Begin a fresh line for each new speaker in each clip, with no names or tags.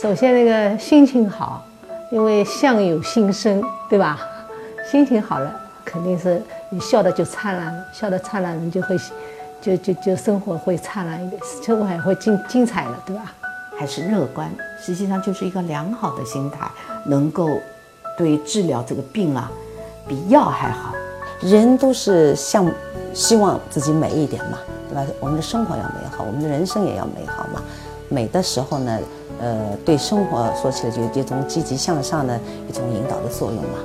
首先那个心情好，因为相由心生，对吧？心情好了，肯定是你笑的就灿烂了，笑的灿烂，人就会，就就就生活会灿烂一点，生活还会精精彩了，对吧？
还是乐观，实际上就是一个良好的心态，能够对治疗这个病啊，比药还好。
人都是向希望自己美一点嘛，对吧？我们的生活要美好，我们的人生也要美好嘛。美的时候呢，呃，对生活说起来就一种积极向上的一种引导的作用嘛。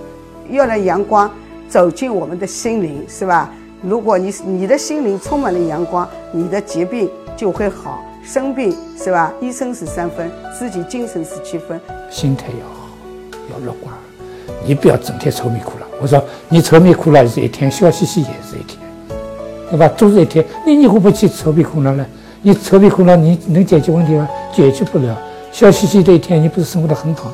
要让阳光走进我们的心灵，是吧？如果你你的心灵充满了阳光，你的疾病就会好。生病是吧？医生是三分，自己精神是七分。
心态要好，要乐观，你不要整天愁眉苦脸。我说你愁眉苦脸是一天，笑嘻嘻也是一天，对吧？都是一天，你你会不去愁眉苦脸呢？你愁眉苦脸，你能解决问题吗？解决不了。笑嘻嘻的一天，你不是生活的很好。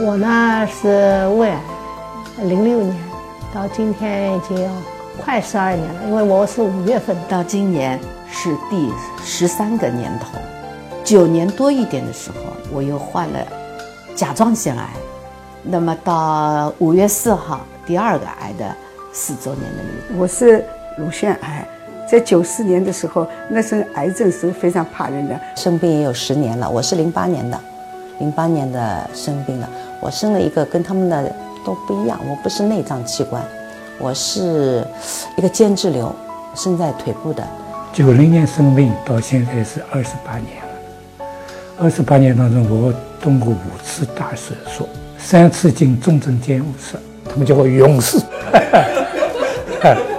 我呢是胃癌，零六年到今天已经要快十二年了，因为我是五月份
到今年是第十三个年头，九年多一点的时候，我又患了甲状腺癌，那么到五月四号，第二个癌的四周年的日子，
我是乳腺癌，在九四年的时候，那是癌症是非常怕人的，
生病也有十年了，我是零八年的，零八年的生病的。我生了一个跟他们的都不一样，我不是内脏器官，我是一个间质瘤，生在腿部的。
九零年生病到现在是二十八年了，二十八年当中我动过五次大手术，三次进重症监护室，他们叫我勇士。